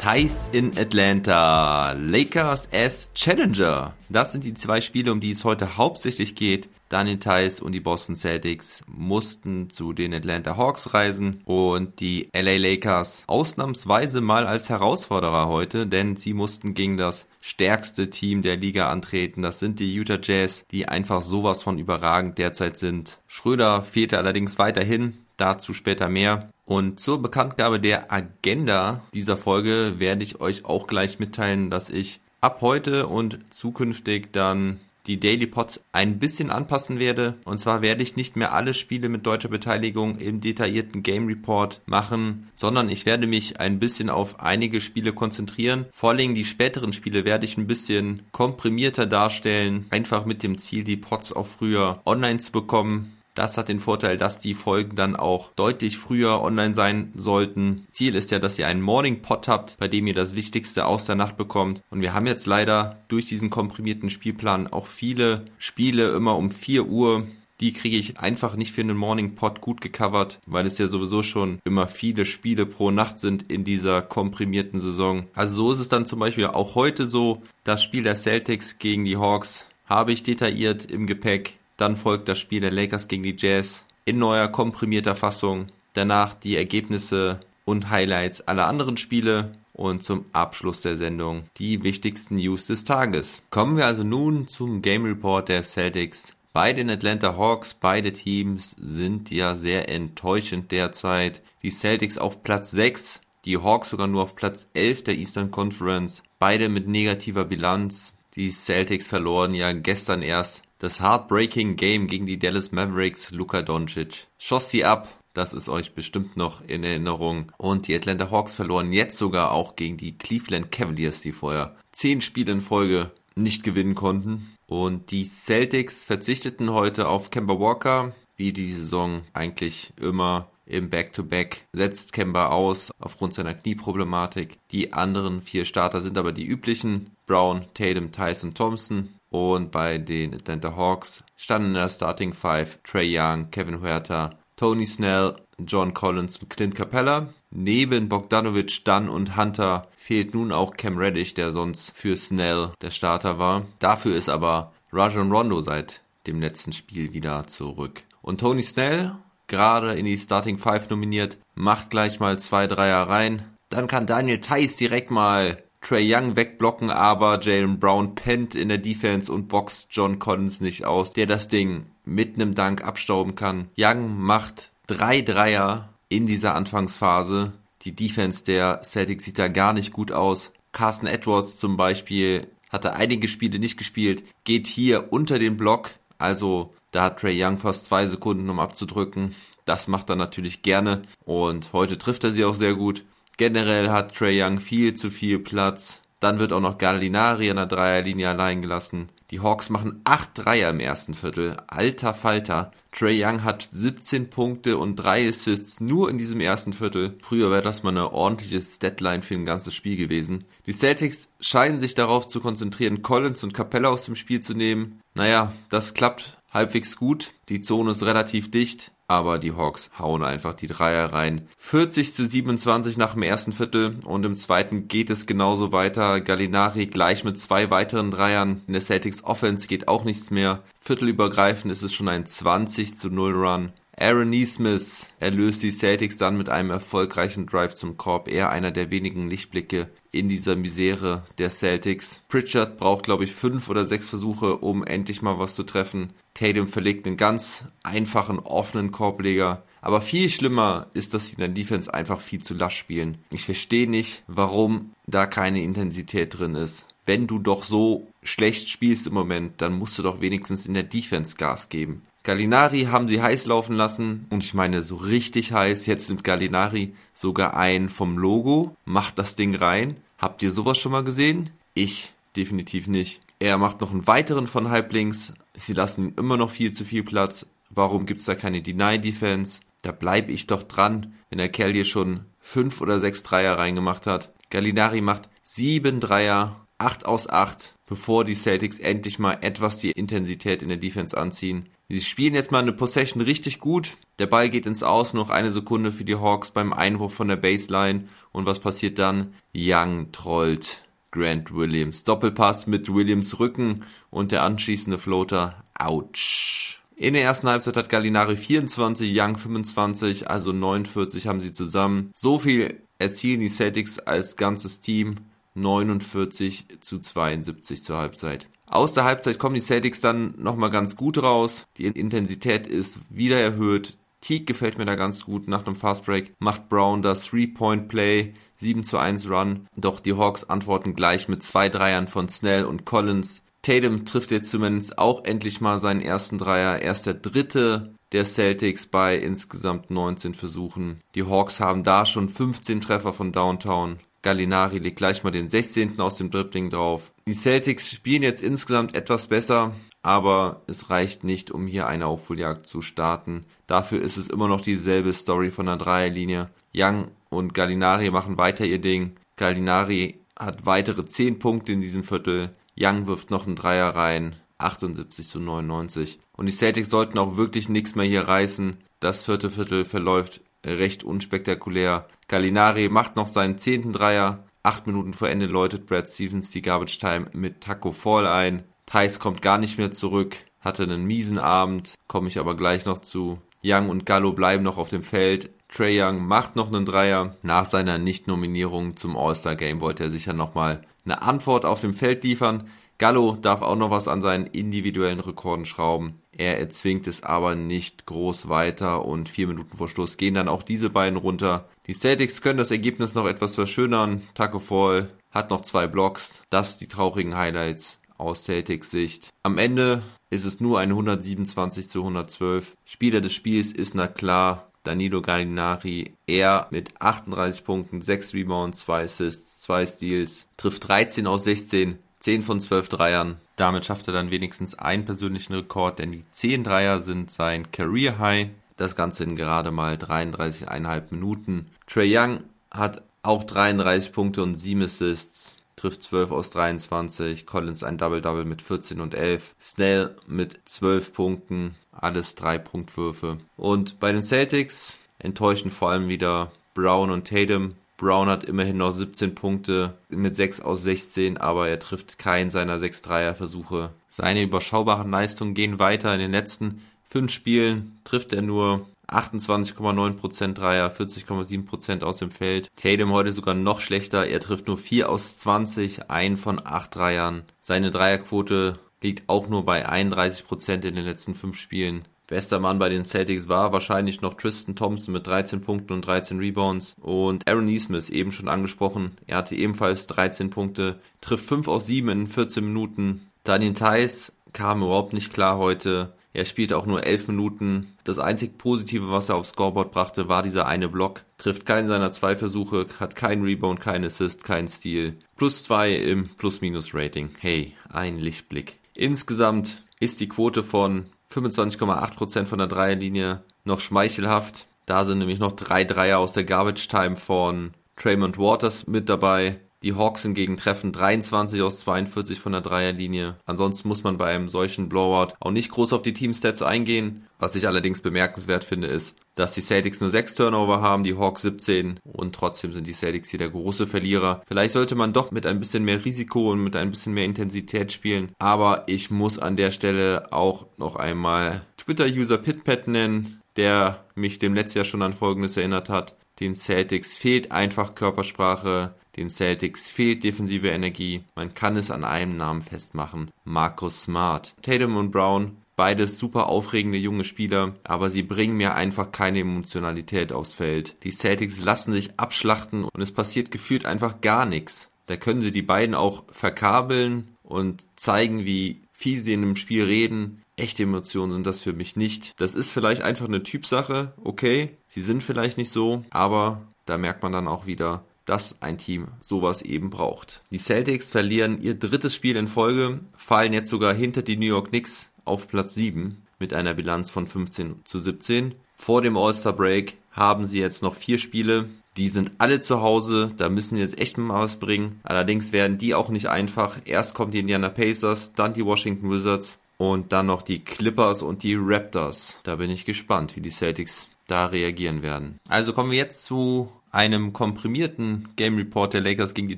Thais in Atlanta, Lakers as Challenger. Das sind die zwei Spiele, um die es heute hauptsächlich geht. Daniel Theiss und die Boston Celtics mussten zu den Atlanta Hawks reisen und die LA Lakers ausnahmsweise mal als Herausforderer heute, denn sie mussten gegen das stärkste Team der Liga antreten. Das sind die Utah Jazz, die einfach sowas von überragend derzeit sind. Schröder fehlte allerdings weiterhin, dazu später mehr. Und zur Bekanntgabe der Agenda dieser Folge werde ich euch auch gleich mitteilen, dass ich ab heute und zukünftig dann die Daily Pods ein bisschen anpassen werde. Und zwar werde ich nicht mehr alle Spiele mit deutscher Beteiligung im detaillierten Game Report machen, sondern ich werde mich ein bisschen auf einige Spiele konzentrieren. Vor allem die späteren Spiele werde ich ein bisschen komprimierter darstellen, einfach mit dem Ziel, die Pods auch früher online zu bekommen. Das hat den Vorteil, dass die Folgen dann auch deutlich früher online sein sollten. Ziel ist ja, dass ihr einen Morning Pod habt, bei dem ihr das Wichtigste aus der Nacht bekommt. Und wir haben jetzt leider durch diesen komprimierten Spielplan auch viele Spiele immer um 4 Uhr. Die kriege ich einfach nicht für einen Morning Pod gut gecovert, weil es ja sowieso schon immer viele Spiele pro Nacht sind in dieser komprimierten Saison. Also so ist es dann zum Beispiel auch heute so. Das Spiel der Celtics gegen die Hawks habe ich detailliert im Gepäck dann folgt das Spiel der Lakers gegen die Jazz in neuer komprimierter Fassung. Danach die Ergebnisse und Highlights aller anderen Spiele und zum Abschluss der Sendung die wichtigsten News des Tages. Kommen wir also nun zum Game Report der Celtics. Bei den Atlanta Hawks, beide Teams sind ja sehr enttäuschend derzeit. Die Celtics auf Platz 6, die Hawks sogar nur auf Platz 11 der Eastern Conference. Beide mit negativer Bilanz. Die Celtics verloren ja gestern erst das Heartbreaking Game gegen die Dallas Mavericks, Luka Doncic, schoss sie ab. Das ist euch bestimmt noch in Erinnerung. Und die Atlanta Hawks verloren jetzt sogar auch gegen die Cleveland Cavaliers, die vorher zehn Spiele in Folge nicht gewinnen konnten. Und die Celtics verzichteten heute auf Kemba Walker, wie die Saison eigentlich immer im Back-to-Back -Back setzt Kemba aus aufgrund seiner Knieproblematik. Die anderen vier Starter sind aber die üblichen. Brown, Tatum, Tyson, Thompson. Und bei den Atlanta Hawks standen in der Starting Five Trey Young, Kevin Huerta, Tony Snell, John Collins und Clint Capella. Neben Bogdanovic, Dunn und Hunter fehlt nun auch Cam Reddish, der sonst für Snell der Starter war. Dafür ist aber Rajon Rondo seit dem letzten Spiel wieder zurück. Und Tony Snell, gerade in die Starting Five nominiert, macht gleich mal zwei Dreier rein. Dann kann Daniel Theiss direkt mal Trey Young wegblocken, aber Jalen Brown pennt in der Defense und boxt John Collins nicht aus, der das Ding mit einem Dank abstauben kann. Young macht drei Dreier in dieser Anfangsphase. Die Defense der Celtics sieht da gar nicht gut aus. Carson Edwards zum Beispiel hatte einige Spiele nicht gespielt, geht hier unter den Block. Also da hat Trey Young fast zwei Sekunden, um abzudrücken. Das macht er natürlich gerne und heute trifft er sie auch sehr gut. Generell hat Trey Young viel zu viel Platz. Dann wird auch noch Gallinari an der Dreierlinie allein gelassen. Die Hawks machen 8 Dreier im ersten Viertel. Alter Falter. Trey Young hat 17 Punkte und 3 Assists nur in diesem ersten Viertel. Früher wäre das mal eine ordentliche Deadline für ein ganzes Spiel gewesen. Die Celtics scheinen sich darauf zu konzentrieren, Collins und Capella aus dem Spiel zu nehmen. Naja, das klappt halbwegs gut. Die Zone ist relativ dicht aber die Hawks hauen einfach die Dreier rein. 40 zu 27 nach dem ersten Viertel und im zweiten geht es genauso weiter. Gallinari gleich mit zwei weiteren Dreiern. In der Celtics Offense geht auch nichts mehr. Viertelübergreifend ist es schon ein 20 zu 0 Run. Aaron Neesmith erlöst die Celtics dann mit einem erfolgreichen Drive zum Korb. Er einer der wenigen Lichtblicke in dieser Misere der Celtics. Pritchard braucht, glaube ich, fünf oder sechs Versuche, um endlich mal was zu treffen. Tatum verlegt einen ganz einfachen, offenen Korbleger. Aber viel schlimmer ist, dass sie in der Defense einfach viel zu lasch spielen. Ich verstehe nicht, warum da keine Intensität drin ist. Wenn du doch so schlecht spielst im Moment, dann musst du doch wenigstens in der Defense Gas geben. Gallinari haben sie heiß laufen lassen und ich meine so richtig heiß. Jetzt nimmt Gallinari sogar ein vom Logo, macht das Ding rein. Habt ihr sowas schon mal gesehen? Ich definitiv nicht. Er macht noch einen weiteren von Halblinks. Sie lassen ihm immer noch viel zu viel Platz. Warum gibt's da keine Deny Defense? da bleibe ich doch dran, wenn der Kerl hier schon fünf oder sechs Dreier reingemacht hat. Gallinari macht sieben Dreier, acht aus acht, bevor die Celtics endlich mal etwas die Intensität in der Defense anziehen. Sie spielen jetzt mal eine Possession richtig gut. Der Ball geht ins Aus, noch eine Sekunde für die Hawks beim Einwurf von der Baseline. Und was passiert dann? Young trollt Grant Williams. Doppelpass mit Williams Rücken und der anschließende Floater. Autsch. In der ersten Halbzeit hat Gallinari 24, Young 25, also 49 haben sie zusammen. So viel erzielen die Celtics als ganzes Team. 49 zu 72 zur Halbzeit. Aus der Halbzeit kommen die Celtics dann nochmal ganz gut raus. Die Intensität ist wieder erhöht. Teague gefällt mir da ganz gut. Nach einem Fastbreak macht Brown das Three-Point-Play, 7 zu 1 Run. Doch die Hawks antworten gleich mit zwei Dreiern von Snell und Collins. Tatum trifft jetzt zumindest auch endlich mal seinen ersten Dreier. Er ist der dritte der Celtics bei insgesamt 19 Versuchen. Die Hawks haben da schon 15 Treffer von Downtown. Gallinari legt gleich mal den 16. aus dem Dribbling drauf. Die Celtics spielen jetzt insgesamt etwas besser, aber es reicht nicht, um hier eine Aufholjagd zu starten. Dafür ist es immer noch dieselbe Story von der Dreierlinie. Young und Gallinari machen weiter ihr Ding. Gallinari hat weitere 10 Punkte in diesem Viertel. Young wirft noch einen Dreier rein. 78 zu 99. Und die Celtics sollten auch wirklich nichts mehr hier reißen. Das vierte Viertel verläuft recht unspektakulär. Gallinari macht noch seinen zehnten Dreier. Acht Minuten vor Ende läutet Brad Stevens die Garbage Time mit Taco Fall ein. Thais kommt gar nicht mehr zurück, hatte einen miesen Abend, komme ich aber gleich noch zu. Young und Gallo bleiben noch auf dem Feld. Trey Young macht noch einen Dreier. Nach seiner Nicht-Nominierung zum All-Star-Game wollte er sicher nochmal eine Antwort auf dem Feld liefern. Gallo darf auch noch was an seinen individuellen Rekorden schrauben. Er erzwingt es aber nicht groß weiter und vier Minuten vor Schluss gehen dann auch diese beiden runter. Die Celtics können das Ergebnis noch etwas verschönern. Taco Fall hat noch zwei Blocks. Das die traurigen Highlights aus Celtics Sicht. Am Ende ist es nur ein 127 zu 112. Spieler des Spiels ist na klar Danilo Gallinari. Er mit 38 Punkten, 6 Rebounds, 2 Assists, 2 Steals, trifft 13 aus 16, 10 von 12 Dreiern. Damit schafft er dann wenigstens einen persönlichen Rekord, denn die 10 Dreier sind sein Career High. Das Ganze in gerade mal 33,5 Minuten. Trey Young hat auch 33 Punkte und 7 Assists trifft 12 aus 23, Collins ein Double-Double mit 14 und 11, Snell mit 12 Punkten, alles drei Punktwürfe. Und bei den Celtics enttäuschen vor allem wieder Brown und Tatum. Brown hat immerhin noch 17 Punkte mit 6 aus 16, aber er trifft keinen seiner 6 Dreierversuche. Seine überschaubaren Leistungen gehen weiter. In den letzten 5 Spielen trifft er nur 28,9% Dreier, 40,7% aus dem Feld. Tatum heute sogar noch schlechter. Er trifft nur 4 aus 20, ein von 8 Dreiern. Seine Dreierquote liegt auch nur bei 31% in den letzten 5 Spielen. Bester Mann bei den Celtics war wahrscheinlich noch Tristan Thompson mit 13 Punkten und 13 Rebounds. Und Aaron Neesmith, eben schon angesprochen, er hatte ebenfalls 13 Punkte, trifft 5 aus 7 in 14 Minuten. Daniel Theiss kam überhaupt nicht klar heute. Er spielte auch nur 11 Minuten. Das einzig Positive, was er aufs Scoreboard brachte, war dieser eine Block. Trifft keinen seiner zwei Versuche, hat keinen Rebound, keinen Assist, keinen Steal. Plus zwei im Plus-Minus-Rating. Hey, ein Lichtblick. Insgesamt ist die Quote von 25,8% von der Dreierlinie noch schmeichelhaft. Da sind nämlich noch drei Dreier aus der Garbage Time von Traymond Waters mit dabei. Die Hawks hingegen treffen 23 aus 42 von der Dreierlinie. Ansonsten muss man bei einem solchen Blowout auch nicht groß auf die Teamstats eingehen. Was ich allerdings bemerkenswert finde, ist, dass die Celtics nur 6 Turnover haben, die Hawks 17 und trotzdem sind die Celtics hier der große Verlierer. Vielleicht sollte man doch mit ein bisschen mehr Risiko und mit ein bisschen mehr Intensität spielen. Aber ich muss an der Stelle auch noch einmal Twitter-User Pitpat nennen, der mich dem letzten Jahr schon an Folgendes erinnert hat. Den Celtics fehlt einfach Körpersprache. Den Celtics fehlt defensive Energie. Man kann es an einem Namen festmachen. Marcus Smart. Tatum und Brown, beides super aufregende junge Spieler, aber sie bringen mir einfach keine Emotionalität aufs Feld. Die Celtics lassen sich abschlachten und es passiert gefühlt einfach gar nichts. Da können sie die beiden auch verkabeln und zeigen, wie viel sie in einem Spiel reden. Echte Emotionen sind das für mich nicht. Das ist vielleicht einfach eine Typsache, okay. Sie sind vielleicht nicht so, aber da merkt man dann auch wieder, dass ein Team sowas eben braucht. Die Celtics verlieren ihr drittes Spiel in Folge, fallen jetzt sogar hinter die New York Knicks auf Platz 7 mit einer Bilanz von 15 zu 17. Vor dem All-Star Break haben sie jetzt noch vier Spiele. Die sind alle zu Hause, da müssen sie jetzt echt mal was bringen. Allerdings werden die auch nicht einfach. Erst kommen die Indiana Pacers, dann die Washington Wizards und dann noch die Clippers und die Raptors. Da bin ich gespannt, wie die Celtics da reagieren werden. Also kommen wir jetzt zu einem komprimierten Game Report der Lakers gegen die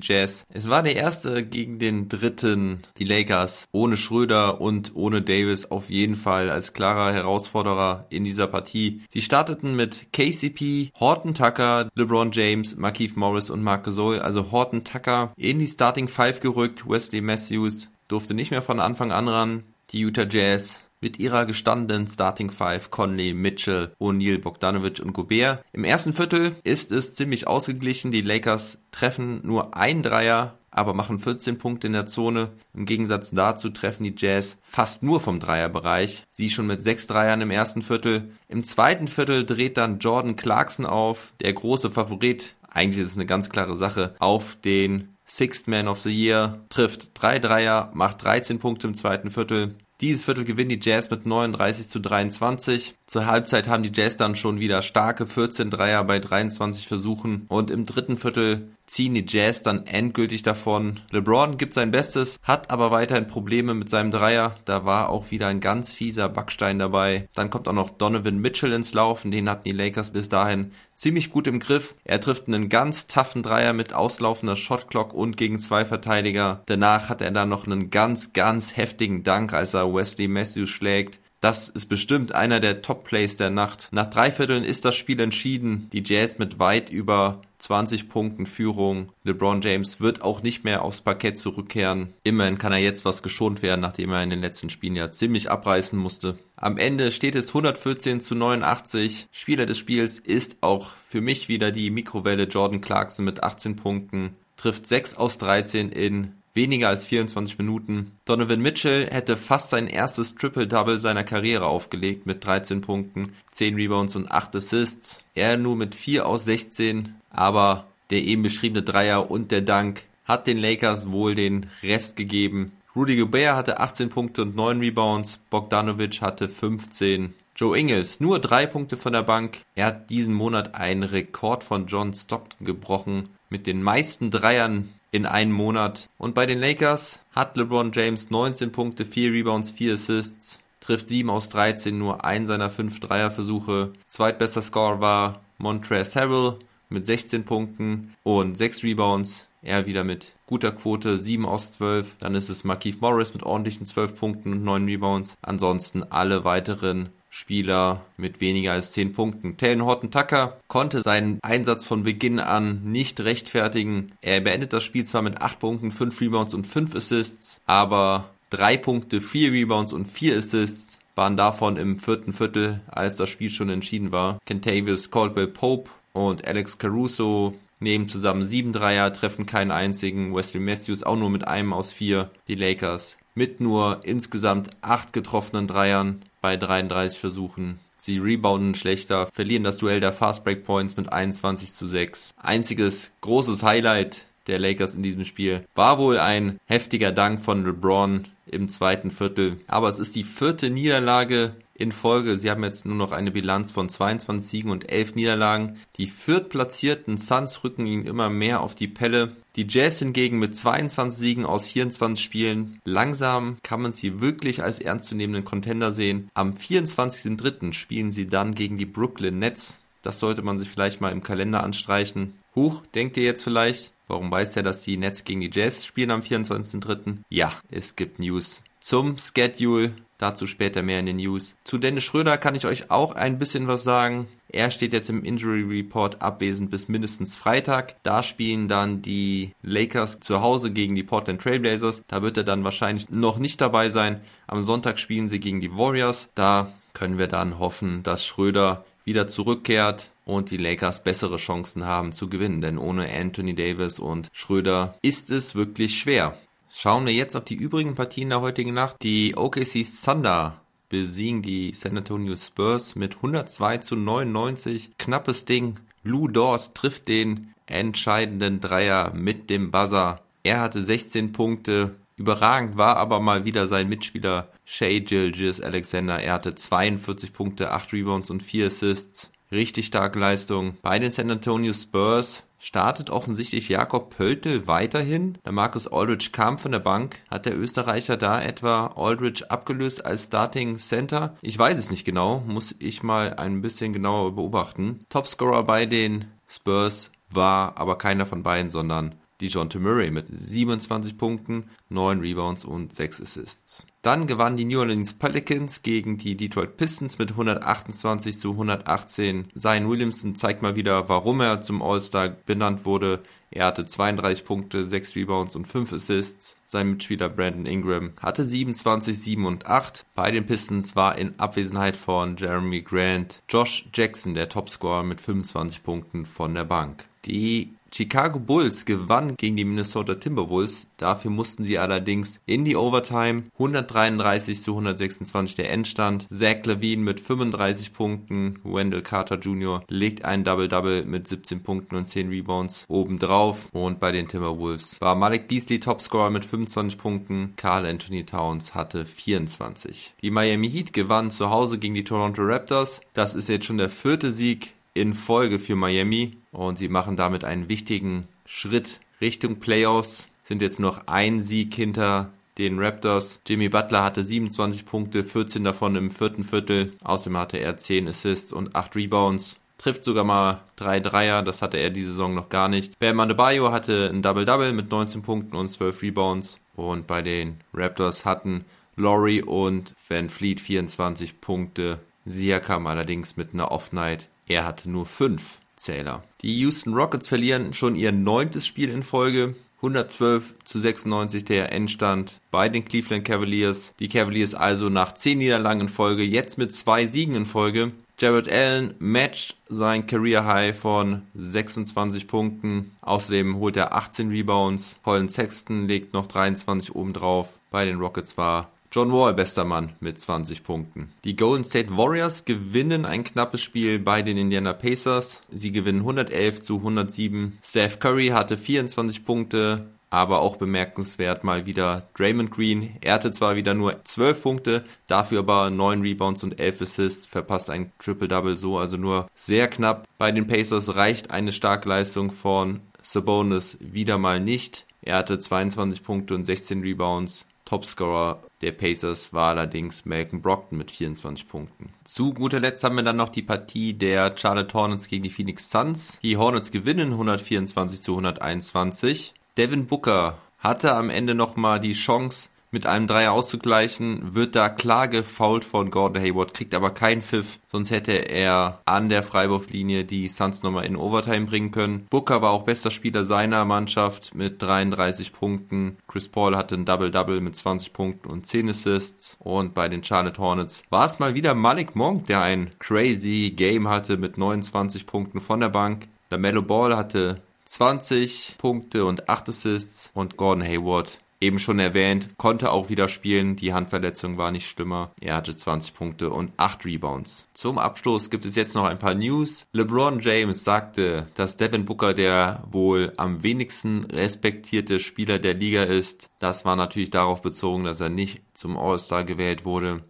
Jazz. Es war der erste gegen den dritten. Die Lakers ohne Schröder und ohne Davis auf jeden Fall als klarer Herausforderer in dieser Partie. Sie starteten mit KCP, Horton Tucker, LeBron James, Markeith Morris und Marc Gasol. Also Horton Tucker in die Starting Five gerückt. Wesley Matthews durfte nicht mehr von Anfang an ran. Die Utah Jazz mit ihrer gestandenen Starting Five Conley, Mitchell, O'Neal, Bogdanovic und Gobert. Im ersten Viertel ist es ziemlich ausgeglichen. Die Lakers treffen nur ein Dreier, aber machen 14 Punkte in der Zone. Im Gegensatz dazu treffen die Jazz fast nur vom Dreierbereich. Sie schon mit sechs Dreiern im ersten Viertel. Im zweiten Viertel dreht dann Jordan Clarkson auf, der große Favorit. Eigentlich ist es eine ganz klare Sache auf den Sixth Man of the Year, trifft drei Dreier, macht 13 Punkte im zweiten Viertel. Dieses Viertel gewinnen die Jazz mit 39 zu 23. Zur Halbzeit haben die Jazz dann schon wieder starke 14 Dreier bei 23 Versuchen und im dritten Viertel ziehen die Jazz dann endgültig davon. LeBron gibt sein Bestes, hat aber weiterhin Probleme mit seinem Dreier. Da war auch wieder ein ganz fieser Backstein dabei. Dann kommt auch noch Donovan Mitchell ins Laufen. Den hatten die Lakers bis dahin ziemlich gut im Griff. Er trifft einen ganz taffen Dreier mit auslaufender Shotclock und gegen zwei Verteidiger. Danach hat er dann noch einen ganz, ganz heftigen Dank, als er Wesley Matthews schlägt. Das ist bestimmt einer der Top-Plays der Nacht. Nach drei Vierteln ist das Spiel entschieden. Die Jazz mit weit über 20 Punkten Führung. LeBron James wird auch nicht mehr aufs Parkett zurückkehren. Immerhin kann er jetzt was geschont werden, nachdem er in den letzten Spielen ja ziemlich abreißen musste. Am Ende steht es 114 zu 89. Spieler des Spiels ist auch für mich wieder die Mikrowelle Jordan Clarkson mit 18 Punkten. Trifft 6 aus 13 in weniger als 24 Minuten. Donovan Mitchell hätte fast sein erstes Triple-Double seiner Karriere aufgelegt mit 13 Punkten, 10 Rebounds und 8 Assists. Er nur mit 4 aus 16, aber der eben beschriebene Dreier und der Dank hat den Lakers wohl den Rest gegeben. Rudy Gobert hatte 18 Punkte und 9 Rebounds, Bogdanovic hatte 15. Joe Ingles nur 3 Punkte von der Bank. Er hat diesen Monat einen Rekord von John Stockton gebrochen mit den meisten Dreiern in einem Monat. Und bei den Lakers hat LeBron James 19 Punkte, 4 Rebounds, 4 Assists, trifft 7 aus 13, nur einen seiner 5 Dreierversuche. Zweitbester Scorer war Montrezl Harrell mit 16 Punkten und 6 Rebounds. Er wieder mit guter Quote, 7 aus 12. Dann ist es Markeith Morris mit ordentlichen 12 Punkten und 9 Rebounds. Ansonsten alle weiteren Spieler mit weniger als 10 Punkten. Taylor Horton Tucker konnte seinen Einsatz von Beginn an nicht rechtfertigen. Er beendet das Spiel zwar mit 8 Punkten, 5 Rebounds und 5 Assists, aber 3 Punkte, 4 Rebounds und 4 Assists waren davon im vierten Viertel, als das Spiel schon entschieden war. Kentavious Caldwell Pope und Alex Caruso nehmen zusammen 7 Dreier, treffen keinen einzigen. Wesley Matthews auch nur mit einem aus 4. Die Lakers mit nur insgesamt 8 getroffenen Dreiern bei 33 Versuchen. Sie rebounden schlechter, verlieren das Duell der Fast Break Points mit 21 zu 6. Einziges großes Highlight der Lakers in diesem Spiel war wohl ein heftiger Dank von LeBron im zweiten Viertel. Aber es ist die vierte Niederlage in Folge. Sie haben jetzt nur noch eine Bilanz von 22 Siegen und 11 Niederlagen. Die viertplatzierten Suns rücken ihnen immer mehr auf die Pelle. Die Jazz hingegen mit 22 Siegen aus 24 Spielen. Langsam kann man sie wirklich als ernstzunehmenden Contender sehen. Am 24.03. spielen sie dann gegen die Brooklyn Nets. Das sollte man sich vielleicht mal im Kalender anstreichen. Huch, denkt ihr jetzt vielleicht? Warum weiß der, dass die Nets gegen die Jazz spielen am 24.03.? Ja, es gibt News zum Schedule. Dazu später mehr in den News. Zu Dennis Schröder kann ich euch auch ein bisschen was sagen. Er steht jetzt im Injury Report abwesend bis mindestens Freitag. Da spielen dann die Lakers zu Hause gegen die Portland Trailblazers. Da wird er dann wahrscheinlich noch nicht dabei sein. Am Sonntag spielen sie gegen die Warriors. Da können wir dann hoffen, dass Schröder wieder zurückkehrt und die Lakers bessere Chancen haben zu gewinnen. Denn ohne Anthony Davis und Schröder ist es wirklich schwer. Schauen wir jetzt auf die übrigen Partien der heutigen Nacht. Die OKC Thunder besiegen die San Antonio Spurs mit 102 zu 99. Knappes Ding. Lou Dort trifft den entscheidenden Dreier mit dem Buzzer. Er hatte 16 Punkte, Überragend war aber mal wieder sein Mitspieler Shea Gilgis Alexander. Er hatte 42 Punkte, 8 Rebounds und 4 Assists. Richtig starke Leistung. Bei den San Antonio Spurs startet offensichtlich Jakob Pöltl weiterhin. Der Markus Aldridge kam von der Bank. Hat der Österreicher da etwa Aldridge abgelöst als Starting Center? Ich weiß es nicht genau. Muss ich mal ein bisschen genauer beobachten. Topscorer bei den Spurs war aber keiner von beiden, sondern DeJounte Murray mit 27 Punkten, 9 Rebounds und 6 Assists. Dann gewannen die New Orleans Pelicans gegen die Detroit Pistons mit 128 zu 118. Zion Williamson zeigt mal wieder, warum er zum All-Star benannt wurde. Er hatte 32 Punkte, 6 Rebounds und 5 Assists. Sein Mitspieler Brandon Ingram hatte 27, 7 und 8. Bei den Pistons war in Abwesenheit von Jeremy Grant Josh Jackson der Topscorer mit 25 Punkten von der Bank. Die Chicago Bulls gewannen gegen die Minnesota Timberwolves. Dafür mussten sie allerdings in die Overtime. 133 zu 126 der Endstand. Zach Levine mit 35 Punkten. Wendell Carter Jr. legt ein Double-Double mit 17 Punkten und 10 Rebounds obendrauf. Und bei den Timberwolves war Malik Beasley Topscorer mit 25 Punkten. Carl Anthony Towns hatte 24. Die Miami Heat gewannen zu Hause gegen die Toronto Raptors. Das ist jetzt schon der vierte Sieg in Folge für Miami und sie machen damit einen wichtigen Schritt Richtung Playoffs. Sind jetzt noch ein Sieg hinter den Raptors. Jimmy Butler hatte 27 Punkte, 14 davon im vierten Viertel. Außerdem hatte er 10 Assists und 8 Rebounds. Trifft sogar mal 3 Dreier, das hatte er diese Saison noch gar nicht. Bam Adebayo hatte ein Double-Double mit 19 Punkten und 12 Rebounds. Und bei den Raptors hatten Laurie und Van Fleet 24 Punkte. Siakam allerdings mit einer Off-Night er hatte nur fünf Zähler. Die Houston Rockets verlieren schon ihr neuntes Spiel in Folge. 112 zu 96 der Endstand bei den Cleveland Cavaliers. Die Cavaliers also nach zehn Niederlagen in Folge, jetzt mit zwei Siegen in Folge. Jared Allen matcht sein Career High von 26 Punkten. Außerdem holt er 18 Rebounds. Colin Sexton legt noch 23 obendrauf. Bei den Rockets war John Wall, bester Mann, mit 20 Punkten. Die Golden State Warriors gewinnen ein knappes Spiel bei den Indiana Pacers. Sie gewinnen 111 zu 107. Steph Curry hatte 24 Punkte, aber auch bemerkenswert mal wieder Draymond Green. Er hatte zwar wieder nur 12 Punkte, dafür aber 9 Rebounds und 11 Assists, verpasst ein Triple-Double so, also nur sehr knapp. Bei den Pacers reicht eine starke Leistung von Sabonis wieder mal nicht. Er hatte 22 Punkte und 16 Rebounds. Topscorer der Pacers war allerdings Malcolm Brockton mit 24 Punkten. Zu guter Letzt haben wir dann noch die Partie der Charlotte Hornets gegen die Phoenix Suns. Die Hornets gewinnen 124 zu 121. Devin Booker hatte am Ende nochmal die Chance, mit einem Dreier auszugleichen, wird da klar gefoult von Gordon Hayward, kriegt aber keinen Pfiff, sonst hätte er an der Freiwurflinie die Suns nochmal in Overtime bringen können. Booker war auch bester Spieler seiner Mannschaft mit 33 Punkten. Chris Paul hatte ein Double-Double mit 20 Punkten und 10 Assists. Und bei den Charlotte Hornets war es mal wieder Malik Monk, der ein crazy Game hatte mit 29 Punkten von der Bank. Der Mellow Ball hatte 20 Punkte und 8 Assists und Gordon Hayward eben schon erwähnt, konnte auch wieder spielen. Die Handverletzung war nicht schlimmer. Er hatte 20 Punkte und 8 Rebounds. Zum Abschluss gibt es jetzt noch ein paar News. LeBron James sagte, dass Devin Booker der wohl am wenigsten respektierte Spieler der Liga ist. Das war natürlich darauf bezogen, dass er nicht zum All-Star gewählt wurde.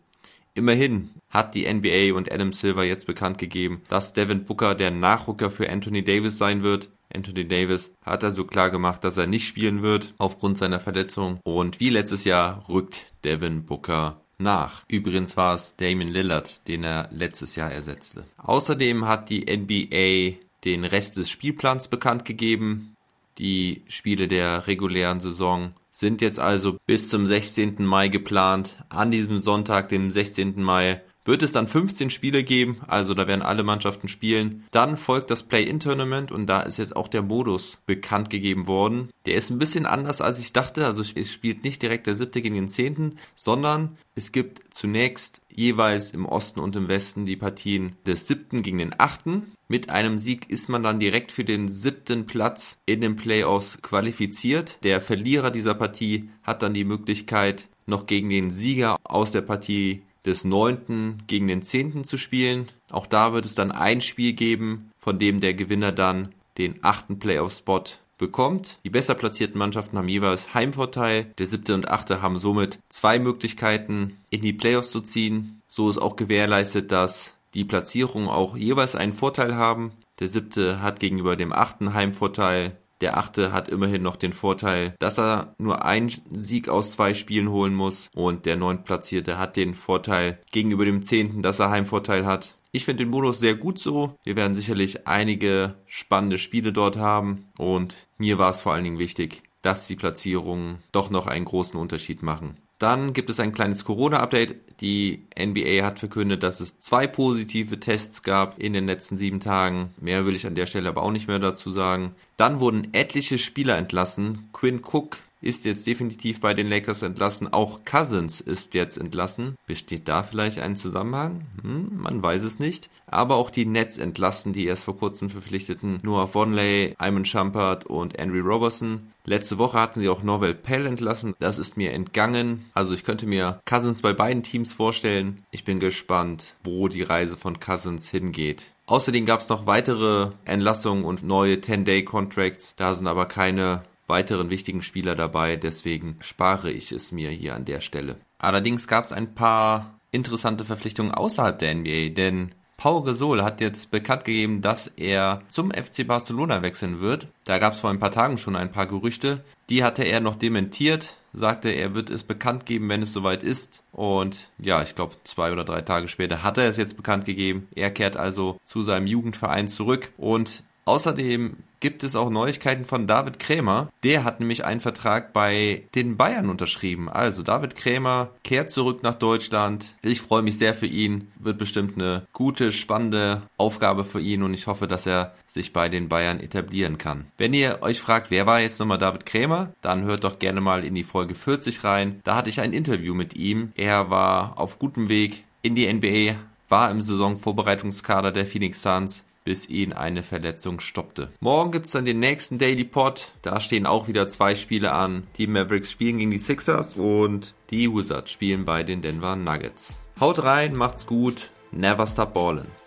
Immerhin hat die NBA und Adam Silver jetzt bekannt gegeben, dass Devin Booker der Nachrücker für Anthony Davis sein wird. Anthony Davis hat also klar gemacht, dass er nicht spielen wird aufgrund seiner Verletzung. Und wie letztes Jahr rückt Devin Booker nach. Übrigens war es Damon Lillard, den er letztes Jahr ersetzte. Außerdem hat die NBA den Rest des Spielplans bekannt gegeben. Die Spiele der regulären Saison sind jetzt also bis zum 16. Mai geplant. An diesem Sonntag, dem 16. Mai, wird es dann 15 Spiele geben, also da werden alle Mannschaften spielen. Dann folgt das Play-In-Tournament und da ist jetzt auch der Modus bekannt gegeben worden. Der ist ein bisschen anders als ich dachte, also es spielt nicht direkt der siebte gegen den zehnten, sondern es gibt zunächst jeweils im Osten und im Westen die Partien des siebten gegen den achten. Mit einem Sieg ist man dann direkt für den siebten Platz in den Playoffs qualifiziert. Der Verlierer dieser Partie hat dann die Möglichkeit, noch gegen den Sieger aus der Partie des neunten gegen den zehnten zu spielen. Auch da wird es dann ein Spiel geben, von dem der Gewinner dann den achten Playoff-Spot bekommt. Die besser platzierten Mannschaften haben jeweils Heimvorteil. Der siebte und achte haben somit zwei Möglichkeiten, in die Playoffs zu ziehen. So ist auch gewährleistet, dass die Platzierungen auch jeweils einen Vorteil haben. Der siebte hat gegenüber dem achten Heimvorteil. Der achte hat immerhin noch den Vorteil, dass er nur einen Sieg aus zwei Spielen holen muss. Und der neuntplatzierte hat den Vorteil gegenüber dem zehnten, dass er Heimvorteil hat. Ich finde den Modus sehr gut so. Wir werden sicherlich einige spannende Spiele dort haben. Und mir war es vor allen Dingen wichtig, dass die Platzierungen doch noch einen großen Unterschied machen. Dann gibt es ein kleines Corona-Update. Die NBA hat verkündet, dass es zwei positive Tests gab in den letzten sieben Tagen. Mehr will ich an der Stelle aber auch nicht mehr dazu sagen. Dann wurden etliche Spieler entlassen. Quinn Cook ist jetzt definitiv bei den Lakers entlassen. Auch Cousins ist jetzt entlassen. Besteht da vielleicht ein Zusammenhang? Hm, man weiß es nicht. Aber auch die Nets entlassen, die erst vor kurzem verpflichteten Noah Vonley, Iman Shumpert und Andrew Robertson. Letzte Woche hatten sie auch Norvel Pell entlassen. Das ist mir entgangen. Also ich könnte mir Cousins bei beiden Teams vorstellen. Ich bin gespannt, wo die Reise von Cousins hingeht. Außerdem gab es noch weitere Entlassungen und neue 10-Day-Contracts. Da sind aber keine weiteren wichtigen Spieler dabei, deswegen spare ich es mir hier an der Stelle. Allerdings gab es ein paar interessante Verpflichtungen außerhalb der NBA, denn Paul Gasol hat jetzt bekannt gegeben, dass er zum FC Barcelona wechseln wird. Da gab es vor ein paar Tagen schon ein paar Gerüchte. Die hatte er noch dementiert, sagte, er wird es bekannt geben, wenn es soweit ist. Und ja, ich glaube, zwei oder drei Tage später hat er es jetzt bekannt gegeben. Er kehrt also zu seinem Jugendverein zurück und Außerdem gibt es auch Neuigkeiten von David Krämer. Der hat nämlich einen Vertrag bei den Bayern unterschrieben. Also David Krämer kehrt zurück nach Deutschland. Ich freue mich sehr für ihn. Wird bestimmt eine gute, spannende Aufgabe für ihn und ich hoffe, dass er sich bei den Bayern etablieren kann. Wenn ihr euch fragt, wer war jetzt nochmal David Krämer, dann hört doch gerne mal in die Folge 40 rein. Da hatte ich ein Interview mit ihm. Er war auf gutem Weg in die NBA, war im Saisonvorbereitungskader der Phoenix Suns bis ihn eine Verletzung stoppte. Morgen gibt's dann den nächsten Daily Pod. Da stehen auch wieder zwei Spiele an. Die Mavericks spielen gegen die Sixers und die Wizards spielen bei den Denver Nuggets. Haut rein, macht's gut, never stop ballin'.